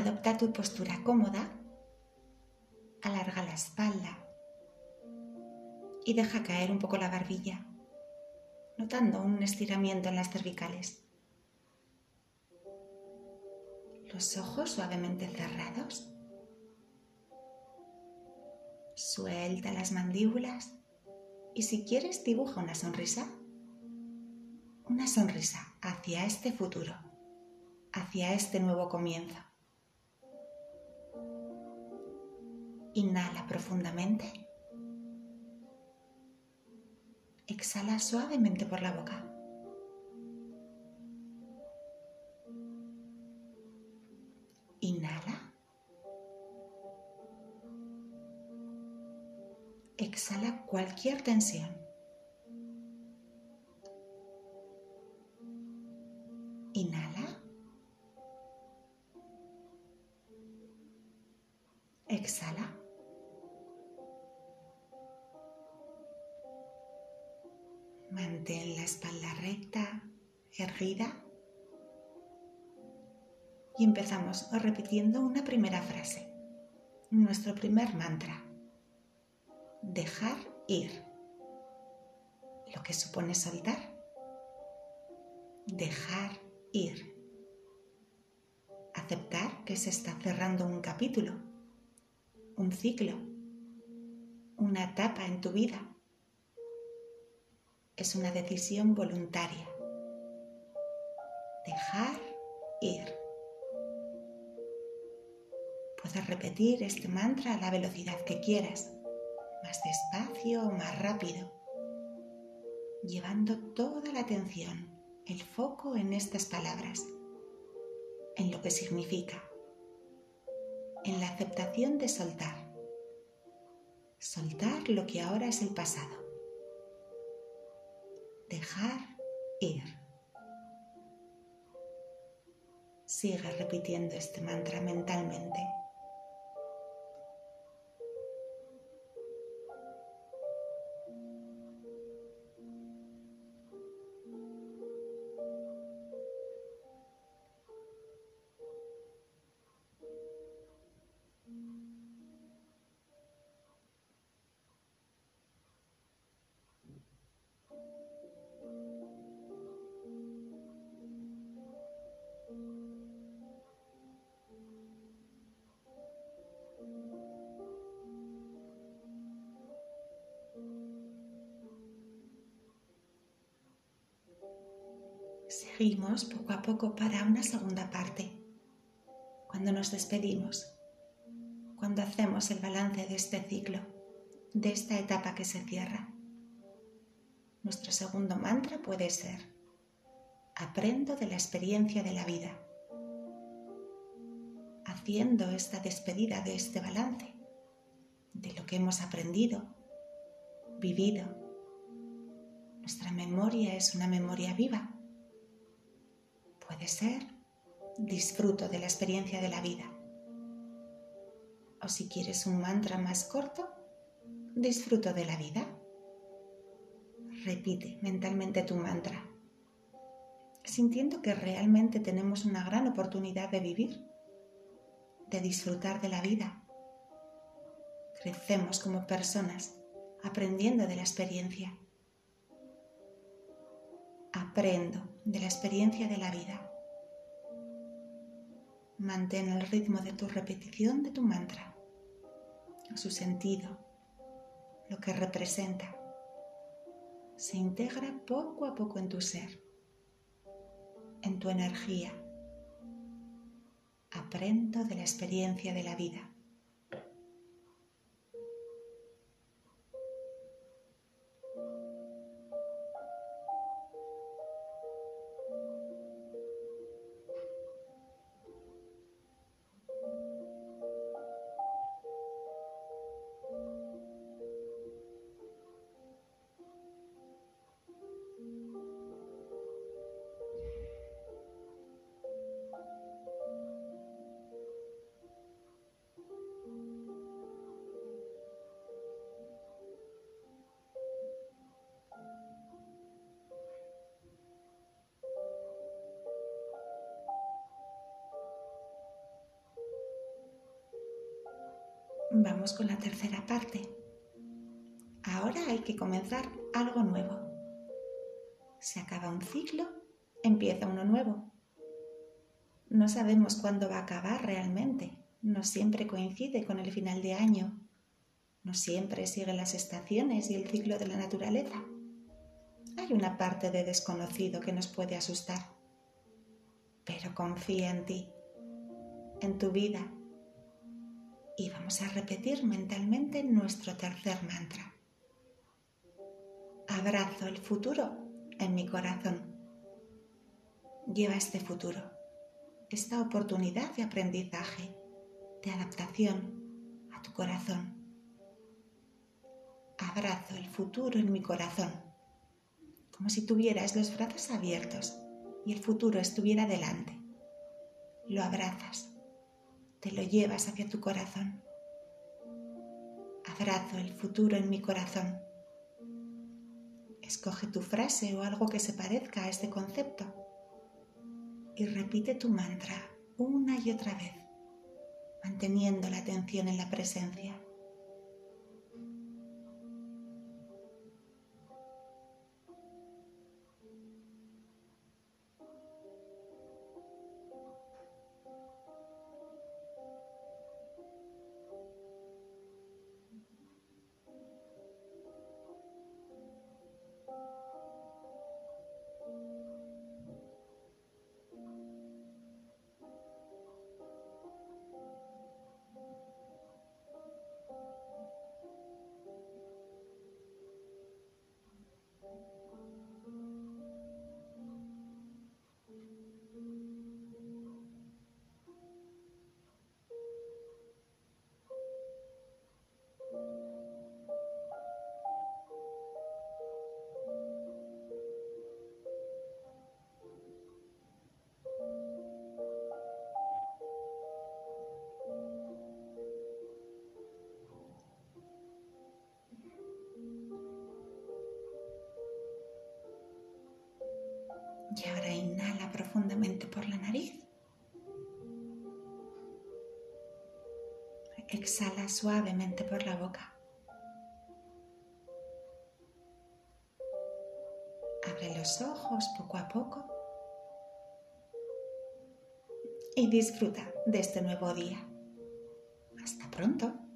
Adopta tu postura cómoda, alarga la espalda y deja caer un poco la barbilla, notando un estiramiento en las cervicales. Los ojos suavemente cerrados. Suelta las mandíbulas y si quieres dibuja una sonrisa. Una sonrisa hacia este futuro, hacia este nuevo comienzo. Inhala profundamente. Exhala suavemente por la boca. Inhala. Exhala cualquier tensión. Inhala. Exhala. Mantén la espalda recta, erguida. Y empezamos repitiendo una primera frase, nuestro primer mantra. Dejar ir. Lo que supone soltar. Dejar ir. Aceptar que se está cerrando un capítulo, un ciclo, una etapa en tu vida es una decisión voluntaria. Dejar ir. Puedes repetir este mantra a la velocidad que quieras, más despacio o más rápido, llevando toda la atención, el foco en estas palabras, en lo que significa, en la aceptación de soltar. Soltar lo que ahora es el pasado dejar ir. Sigue repitiendo este mantra mentalmente. Poco a poco para una segunda parte, cuando nos despedimos, cuando hacemos el balance de este ciclo, de esta etapa que se cierra. Nuestro segundo mantra puede ser, aprendo de la experiencia de la vida, haciendo esta despedida de este balance, de lo que hemos aprendido, vivido. Nuestra memoria es una memoria viva puede ser disfruto de la experiencia de la vida. O si quieres un mantra más corto, disfruto de la vida. Repite mentalmente tu mantra, sintiendo que realmente tenemos una gran oportunidad de vivir, de disfrutar de la vida. Crecemos como personas aprendiendo de la experiencia aprendo de la experiencia de la vida. Mantén el ritmo de tu repetición de tu mantra, su sentido, lo que representa. Se integra poco a poco en tu ser, en tu energía. Aprendo de la experiencia de la vida. Vamos con la tercera parte. Ahora hay que comenzar algo nuevo. Se acaba un ciclo, empieza uno nuevo. No sabemos cuándo va a acabar realmente. No siempre coincide con el final de año. No siempre sigue las estaciones y el ciclo de la naturaleza. Hay una parte de desconocido que nos puede asustar. Pero confía en ti, en tu vida. Y vamos a repetir mentalmente nuestro tercer mantra. Abrazo el futuro en mi corazón. Lleva este futuro, esta oportunidad de aprendizaje, de adaptación a tu corazón. Abrazo el futuro en mi corazón, como si tuvieras los brazos abiertos y el futuro estuviera delante. Lo abrazas, te lo llevas hacia tu corazón. Abrazo el futuro en mi corazón Escoge tu frase o algo que se parezca a este concepto y repite tu mantra una y otra vez, manteniendo la atención en la presencia. Y ahora inhala profundamente por la nariz. Exhala suavemente por la boca. Abre los ojos poco a poco y disfruta de este nuevo día. Hasta pronto.